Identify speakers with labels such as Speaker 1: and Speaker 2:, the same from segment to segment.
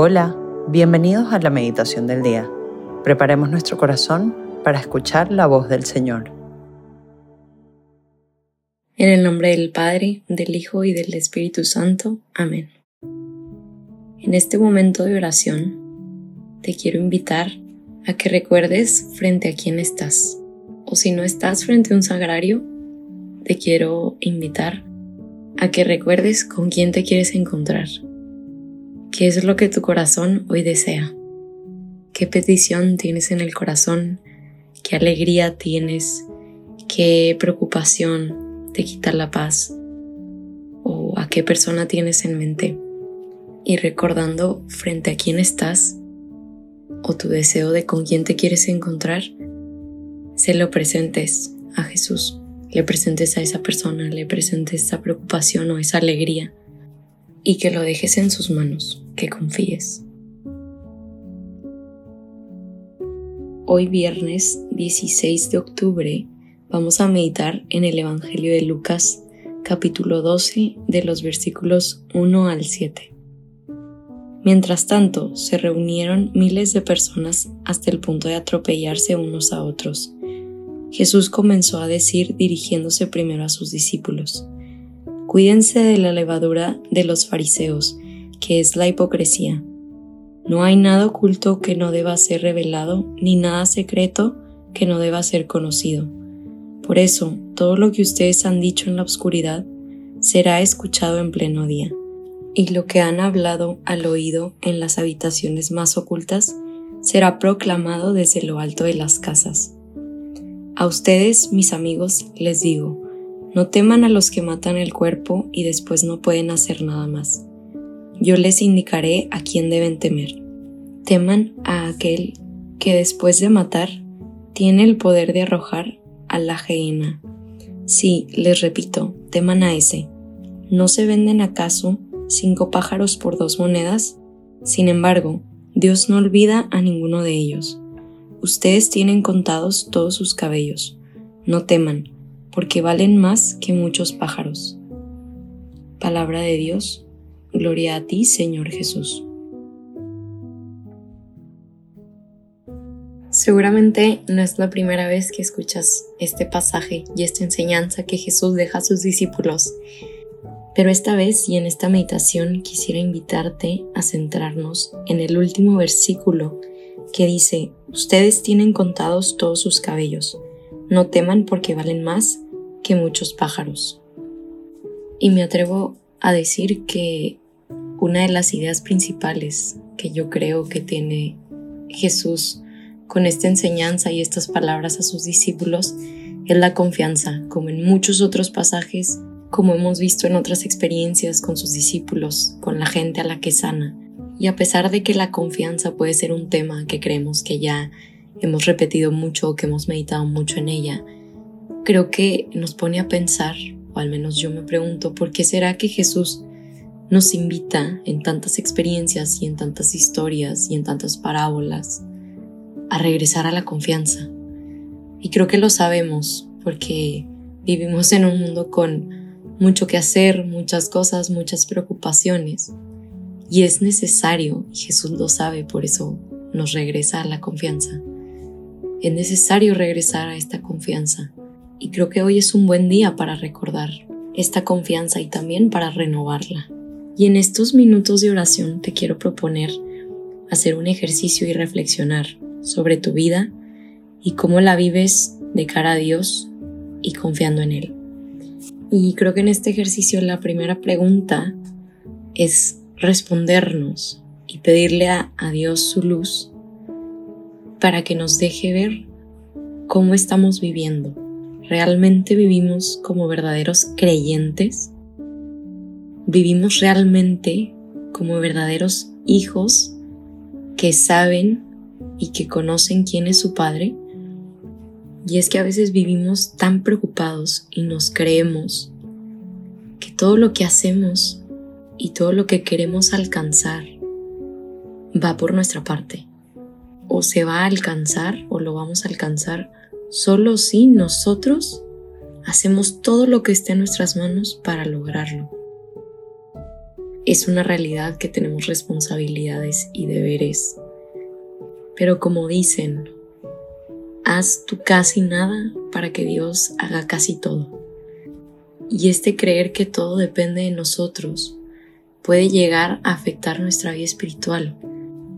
Speaker 1: Hola, bienvenidos a la meditación del día. Preparemos nuestro corazón para escuchar la voz del Señor.
Speaker 2: En el nombre del Padre, del Hijo y del Espíritu Santo. Amén. En este momento de oración, te quiero invitar a que recuerdes frente a quién estás. O si no estás frente a un sagrario, te quiero invitar a que recuerdes con quién te quieres encontrar ¿Qué es lo que tu corazón hoy desea? ¿Qué petición tienes en el corazón? ¿Qué alegría tienes? ¿Qué preocupación te quita la paz? ¿O a qué persona tienes en mente? Y recordando frente a quién estás o tu deseo de con quién te quieres encontrar, se lo presentes a Jesús. Le presentes a esa persona, le presentes esa preocupación o esa alegría y que lo dejes en sus manos, que confíes. Hoy viernes 16 de octubre vamos a meditar en el Evangelio de Lucas capítulo 12 de los versículos 1 al 7. Mientras tanto, se reunieron miles de personas hasta el punto de atropellarse unos a otros. Jesús comenzó a decir dirigiéndose primero a sus discípulos, Cuídense de la levadura de los fariseos, que es la hipocresía. No hay nada oculto que no deba ser revelado, ni nada secreto que no deba ser conocido. Por eso, todo lo que ustedes han dicho en la oscuridad será escuchado en pleno día, y lo que han hablado al oído en las habitaciones más ocultas será proclamado desde lo alto de las casas. A ustedes, mis amigos, les digo, no teman a los que matan el cuerpo y después no pueden hacer nada más. Yo les indicaré a quién deben temer. Teman a aquel que después de matar tiene el poder de arrojar a la gehenna. Sí, les repito, teman a ese. ¿No se venden acaso cinco pájaros por dos monedas? Sin embargo, Dios no olvida a ninguno de ellos. Ustedes tienen contados todos sus cabellos. No teman, porque valen más que muchos pájaros. Palabra de Dios, gloria a ti, Señor Jesús. Seguramente no es la primera vez que escuchas este pasaje y esta enseñanza que Jesús deja a sus discípulos, pero esta vez y en esta meditación quisiera invitarte a centrarnos en el último versículo que dice, ustedes tienen contados todos sus cabellos, no teman porque valen más que muchos pájaros. Y me atrevo a decir que una de las ideas principales que yo creo que tiene Jesús con esta enseñanza y estas palabras a sus discípulos es la confianza, como en muchos otros pasajes, como hemos visto en otras experiencias con sus discípulos, con la gente a la que sana. Y a pesar de que la confianza puede ser un tema que creemos que ya hemos repetido mucho o que hemos meditado mucho en ella, creo que nos pone a pensar, o al menos yo me pregunto, ¿por qué será que Jesús nos invita en tantas experiencias y en tantas historias y en tantas parábolas a regresar a la confianza? Y creo que lo sabemos porque vivimos en un mundo con mucho que hacer, muchas cosas, muchas preocupaciones. Y es necesario, y Jesús lo sabe, por eso nos regresa a la confianza. Es necesario regresar a esta confianza y creo que hoy es un buen día para recordar esta confianza y también para renovarla. Y en estos minutos de oración te quiero proponer hacer un ejercicio y reflexionar sobre tu vida y cómo la vives de cara a Dios y confiando en Él. Y creo que en este ejercicio la primera pregunta es respondernos y pedirle a, Dios su luz para que nos deje ver cómo estamos viviendo ¿Realmente vivimos como verdaderos creyentes? ¿Vivimos realmente como verdaderos hijos que saben y que conocen quién es su Padre? Y es que a veces vivimos tan preocupados y nos creemos que todo lo que hacemos y todo lo que queremos alcanzar va por nuestra parte. O se va a alcanzar o lo vamos a alcanzar solo si nosotros hacemos todo lo que esté en nuestras manos para lograrlo. es una realidad que tenemos responsabilidades y deberes. Pero como dicen, haz tú casi nada para que Dios haga casi todo. Y este creer que todo depende de nosotros puede llegar a afectar nuestra vida espiritual.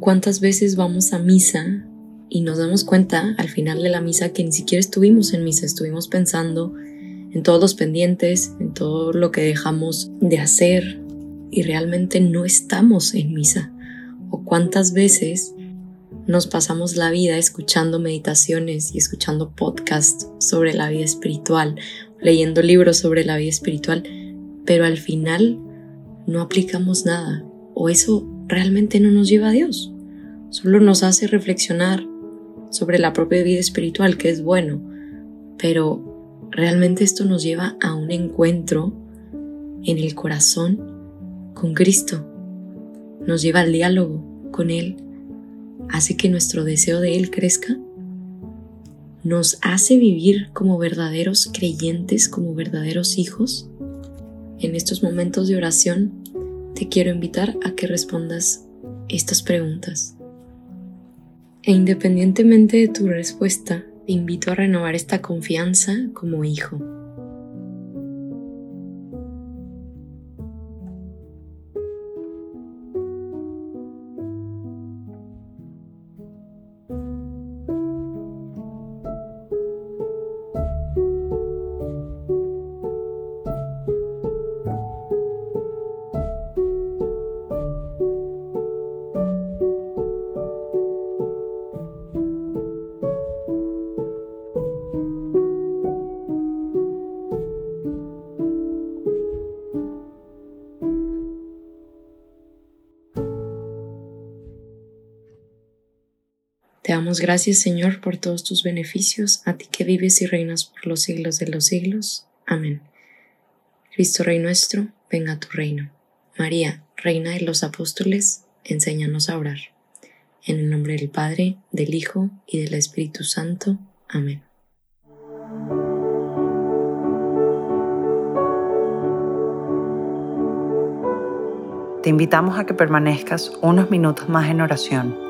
Speaker 2: ¿Cuántas veces vamos a misa y nos damos cuenta al final de la misa que ni siquiera estuvimos en misa, estuvimos pensando en todos los pendientes, en todo lo que dejamos de hacer y realmente no estamos en misa? ¿O cuántas veces nos pasamos la vida escuchando meditaciones y escuchando podcasts sobre la vida espiritual, leyendo libros sobre la vida espiritual, pero al final no aplicamos nada o eso realmente no nos lleva a Dios. Solo nos hace reflexionar sobre la propia vida espiritual, que es bueno, pero realmente esto nos lleva a un encuentro en el corazón con Cristo. Nos lleva al diálogo con Él, hace que nuestro deseo de Él crezca, nos hace vivir como verdaderos creyentes, como verdaderos hijos. En estos momentos de oración te quiero invitar a que respondas estas preguntas. E independientemente de tu respuesta, te invito a renovar esta confianza como hijo. Te damos gracias, Señor, por todos tus beneficios, a ti que vives y reinas por los siglos de los siglos. Amén. Cristo Rey nuestro, venga a tu reino. María, Reina de los Apóstoles, enséñanos a orar. En el nombre del Padre, del Hijo y del Espíritu Santo. Amén.
Speaker 1: Te invitamos a que permanezcas unos minutos más en oración